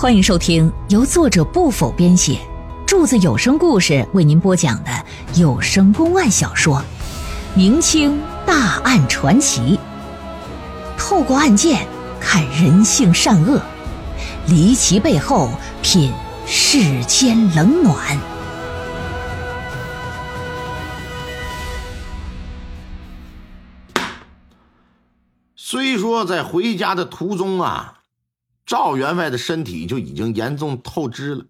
欢迎收听由作者不否编写，柱子有声故事为您播讲的有声公案小说《明清大案传奇》，透过案件看人性善恶，离奇背后品世间冷暖。虽说在回家的途中啊，赵员外的身体就已经严重透支了，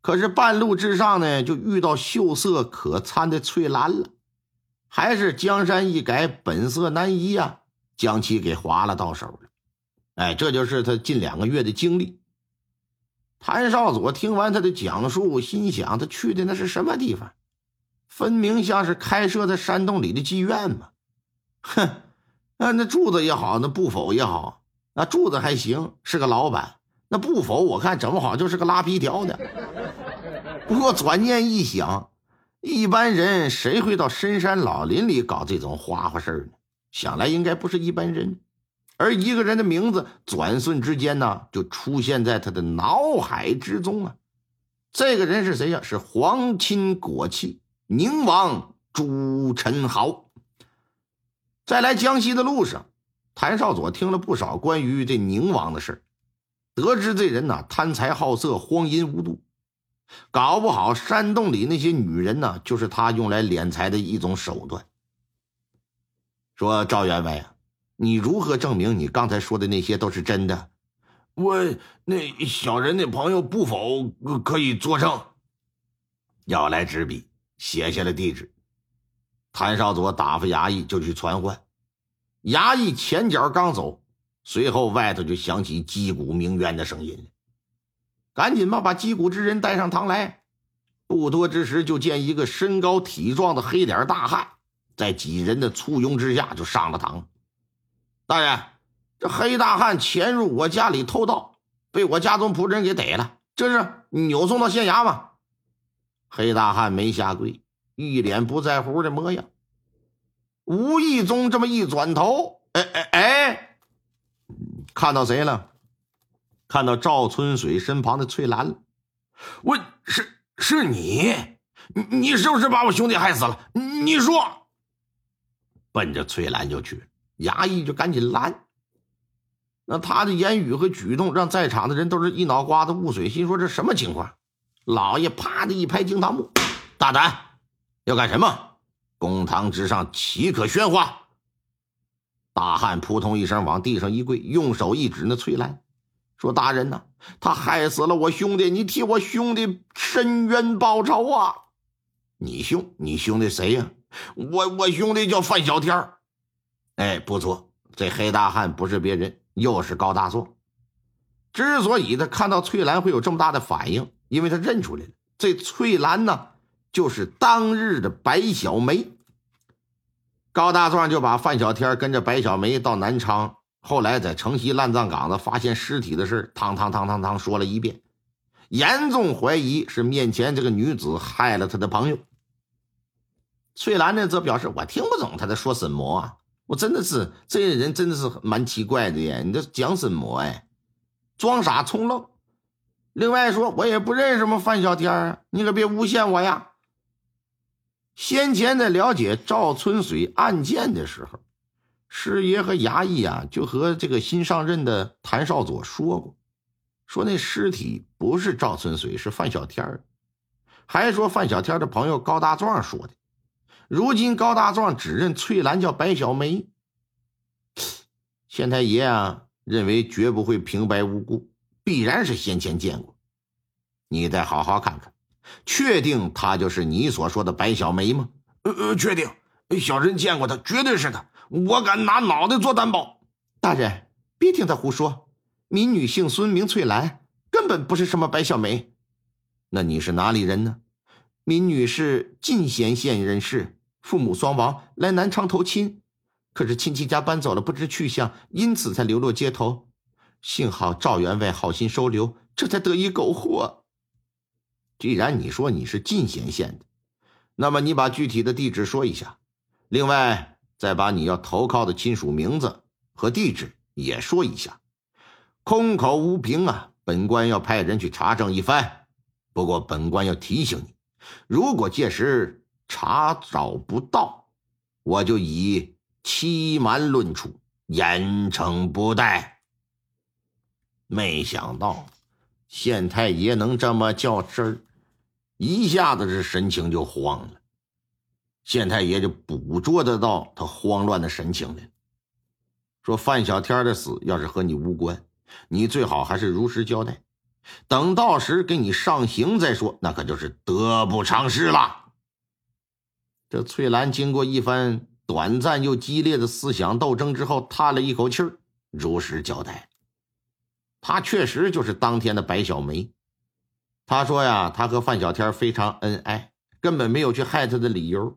可是半路之上呢，就遇到秀色可餐的翠兰了，还是江山易改，本色难移呀，将其给划了到手了。哎，这就是他近两个月的经历。谭少佐听完他的讲述，心想：他去的那是什么地方？分明像是开设在山洞里的妓院嘛！哼。那那柱子也好，那不否也好，那柱子还行，是个老板。那不否，我看整不好就是个拉皮条的。不过转念一想，一般人谁会到深山老林里搞这种花花事呢？想来应该不是一般人。而一个人的名字，转瞬之间呢，就出现在他的脑海之中啊。这个人是谁呀？是皇亲国戚宁王朱宸濠。在来江西的路上，谭少佐听了不少关于这宁王的事得知这人呐贪财好色、荒淫无度，搞不好山洞里那些女人呢，就是他用来敛财的一种手段。说赵员外啊，你如何证明你刚才说的那些都是真的？我那小人那朋友不否可以作证。要来纸笔，写下了地址。谭少佐打发衙役就去传唤，衙役前脚刚走，随后外头就响起击鼓鸣冤的声音。赶紧吧，把击鼓之人带上堂来。不多之时，就见一个身高体壮的黑脸大汉，在几人的簇拥之下就上了堂。大人，这黑大汉潜入我家里偷盗，被我家中仆人给逮了，这是扭送到县衙吗？黑大汉没下跪。一脸不在乎的模样，无意中这么一转头，哎哎哎，看到谁了？看到赵春水身旁的翠兰了。我是是你，你是不是把我兄弟害死了？你说，奔着翠兰就去，衙役就赶紧拦。那他的言语和举动让在场的人都是一脑瓜子雾水，心说这什么情况？老爷啪的一拍惊堂木，大胆！要干什么？公堂之上岂可喧哗？大汉扑通一声往地上一跪，用手一指那翠兰，说：“大人呐，他害死了我兄弟，你替我兄弟伸冤报仇啊！”你兄，你兄弟谁呀？我我兄弟叫范小天哎，不错，这黑大汉不是别人，又是高大壮。之所以他看到翠兰会有这么大的反应，因为他认出来了，这翠兰呢。就是当日的白小梅，高大壮就把范小天跟着白小梅到南昌，后来在城西烂葬岗子发现尸体的事，汤汤汤汤汤说了一遍，严重怀疑是面前这个女子害了他的朋友。翠兰呢，则表示我听不懂他在说什么啊，我真的是这些人真的是蛮奇怪的呀，你这讲什么哎，装傻充愣。另外说，我也不认识什么范小天啊，你可别诬陷我呀。先前在了解赵春水案件的时候，师爷和衙役啊，就和这个新上任的谭少佐说过，说那尸体不是赵春水，是范小天还说范小天的朋友高大壮说的。如今高大壮只认翠兰叫白小梅，县太爷啊，认为绝不会平白无故，必然是先前见过。你再好好看看。确定她就是你所说的白小梅吗？呃呃，确定。小人见过她，绝对是她。我敢拿脑袋做担保。大人，别听他胡说。民女姓孙，名翠兰，根本不是什么白小梅。那你是哪里人呢？民女是进贤县人士，父母双亡，来南昌投亲。可是亲戚家搬走了，不知去向，因此才流落街头。幸好赵员外好心收留，这才得以苟活。既然你说你是进贤县的，那么你把具体的地址说一下，另外再把你要投靠的亲属名字和地址也说一下。空口无凭啊，本官要派人去查证一番。不过，本官要提醒你，如果届时查找不到，我就以欺瞒论处，严惩不贷。没想到县太爷能这么较真儿，一下子这神情就慌了。县太爷就捕捉得到他慌乱的神情了，说：“范小天的死要是和你无关，你最好还是如实交代。等到时给你上刑再说，那可就是得不偿失了。”这翠兰经过一番短暂又激烈的思想斗争之后，叹了一口气儿，如实交代：“他确实就是当天的白小梅。他说呀，他和范小天非常恩爱，根本没有去害他的理由。”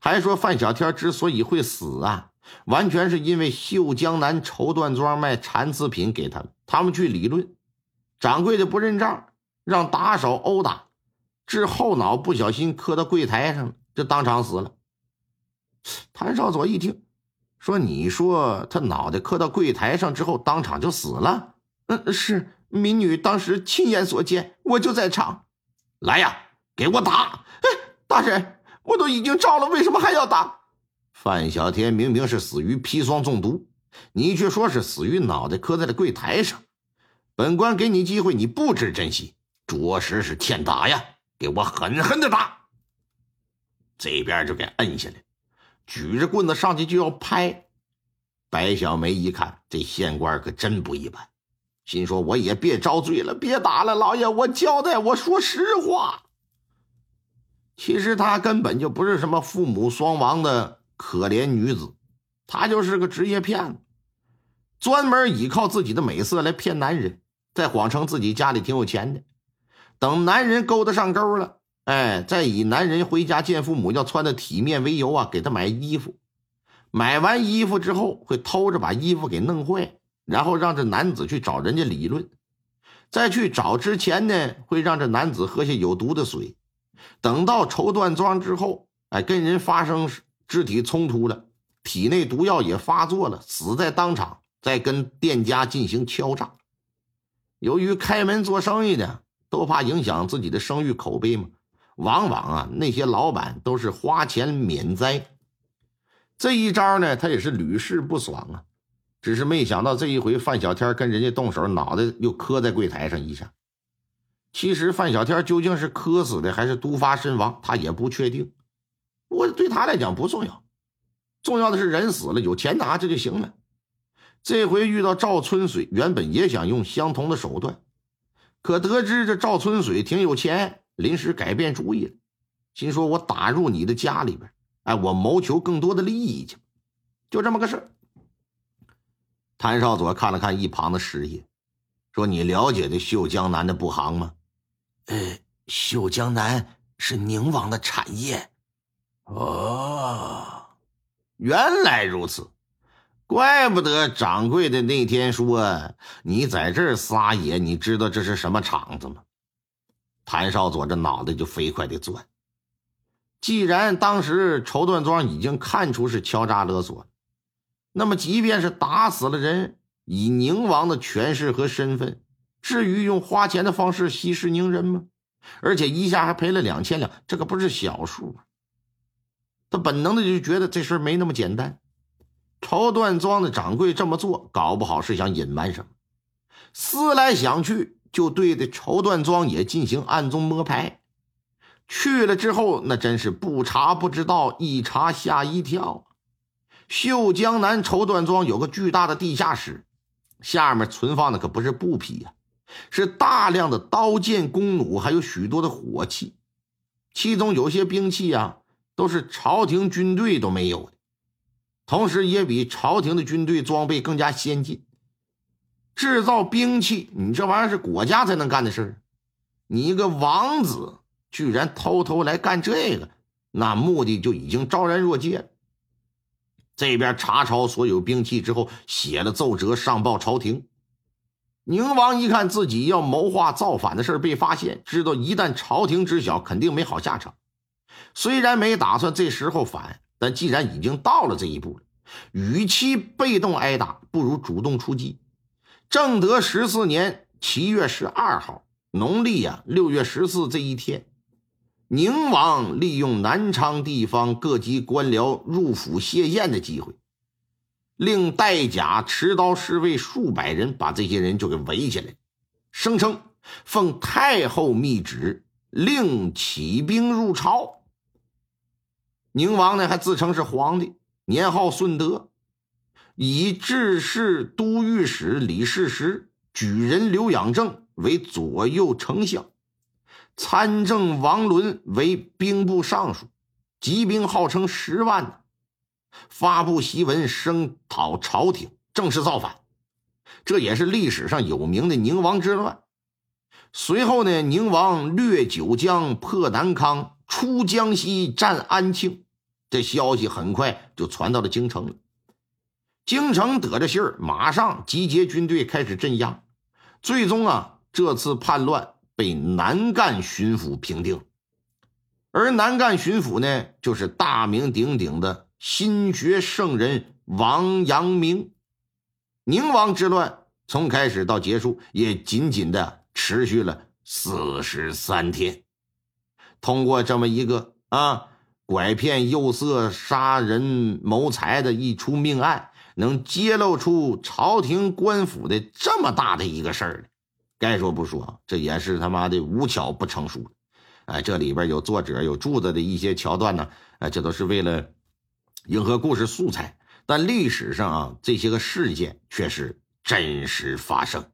还说范小天之所以会死啊，完全是因为秀江南绸缎庄卖蚕丝品给他们，他们去理论，掌柜的不认账，让打手殴打，致后脑不小心磕到柜台上了，就当场死了。谭少佐一听，说：“你说他脑袋磕到柜台上之后，当场就死了？”“嗯，是民女当时亲眼所见，我就在场。”“来呀，给我打！”“哎，大人。”我都已经招了，为什么还要打？范小天明明是死于砒霜中毒，你却说是死于脑袋磕在了柜台上。本官给你机会，你不知珍惜，着实是欠打呀！给我狠狠的打！这边就给摁下来，举着棍子上去就要拍。白小梅一看，这县官可真不一般，心说我也别遭罪了，别打了，老爷，我交代，我说实话。其实她根本就不是什么父母双亡的可怜女子，她就是个职业骗子，专门依靠自己的美色来骗男人，再谎称自己家里挺有钱的。等男人勾搭上钩了，哎，再以男人回家见父母要穿的体面为由啊，给他买衣服。买完衣服之后，会偷着把衣服给弄坏，然后让这男子去找人家理论。在去找之前呢，会让这男子喝下有毒的水。等到绸缎庄之后，哎，跟人发生肢体冲突了，体内毒药也发作了，死在当场，再跟店家进行敲诈。由于开门做生意的都怕影响自己的声誉口碑嘛，往往啊，那些老板都是花钱免灾。这一招呢，他也是屡试不爽啊。只是没想到这一回范小天跟人家动手，脑袋又磕在柜台上一下。其实范小天究竟是磕死的还是毒发身亡，他也不确定。不过对他来讲不重要，重要的是人死了有钱拿，这就行了。这回遇到赵春水，原本也想用相同的手段，可得知这赵春水挺有钱，临时改变主意了，心说：“我打入你的家里边，哎，我谋求更多的利益去。”就这么个事儿。谭少佐看了看一旁的师爷，说：“你了解这绣江南的布行吗？”呃，绣江南是宁王的产业。哦，原来如此，怪不得掌柜的那天说你在这儿撒野。你知道这是什么场子吗？谭少佐这脑袋就飞快的转。既然当时绸缎庄已经看出是敲诈勒索，那么即便是打死了人，以宁王的权势和身份。至于用花钱的方式息事宁人吗？而且一下还赔了两千两，这可不是小数！他本能的就觉得这事没那么简单。绸缎庄的掌柜这么做，搞不好是想隐瞒什么。思来想去，就对这绸缎庄也进行暗中摸排。去了之后，那真是不查不知道，一查吓一跳。绣江南绸缎庄有个巨大的地下室，下面存放的可不是布匹呀。是大量的刀剑弓弩，还有许多的火器，其中有些兵器啊，都是朝廷军队都没有的，同时也比朝廷的军队装备更加先进。制造兵器，你这玩意儿是国家才能干的事儿，你一个王子居然偷偷来干这个，那目的就已经昭然若揭了。这边查抄所有兵器之后，写了奏折上报朝廷。宁王一看自己要谋划造反的事被发现，知道一旦朝廷知晓，肯定没好下场。虽然没打算这时候反，但既然已经到了这一步了，与其被动挨打，不如主动出击。正德十四年七月十二号，农历呀六月十四这一天，宁王利用南昌地方各级官僚入府谢宴的机会，令带甲持刀侍卫数百人把这些人就给围起来，声称奉太后密旨，令起兵入朝。宁王呢还自称是皇帝，年号顺德。以治世都御史李世石、举人刘养正为左右丞相，参政王伦为兵部尚书，集兵号称十万，发布檄文声讨朝廷，正式造反。这也是历史上有名的宁王之乱。随后呢，宁王掠九江，破南康，出江西，占安庆。这消息很快就传到了京城了。京城得着信儿，马上集结军队开始镇压。最终啊，这次叛乱被南赣巡抚平定。而南赣巡抚呢，就是大名鼎鼎的心学圣人王阳明。宁王之乱从开始到结束，也仅仅的持续了四十三天。通过这么一个啊，拐骗、诱色、杀人、谋财的一出命案。能揭露出朝廷官府的这么大的一个事儿该说不说，这也是他妈的无巧不成书。哎，这里边有作者有柱子的一些桥段呢，哎，这都是为了迎合故事素材。但历史上啊，这些个事件却是真实发生。